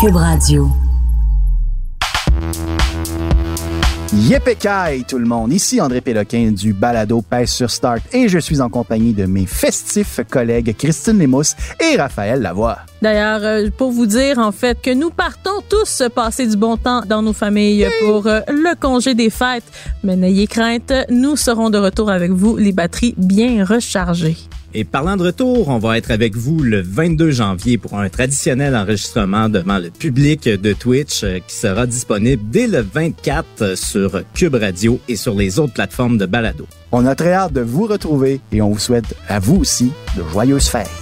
Cube Radio. Yépécaille tout le monde, ici André Péloquin du Balado Pèse sur Start et je suis en compagnie de mes festifs collègues Christine Lemousse et Raphaël Lavoie. D'ailleurs, euh, pour vous dire en fait que nous partons tous passer du bon temps dans nos familles pour euh, le congé des fêtes. Mais n'ayez crainte, nous serons de retour avec vous, les batteries bien rechargées. Et parlant de retour, on va être avec vous le 22 janvier pour un traditionnel enregistrement devant le public de Twitch euh, qui sera disponible dès le 24 sur Cube Radio et sur les autres plateformes de balado. On a très hâte de vous retrouver et on vous souhaite à vous aussi de joyeuses fêtes.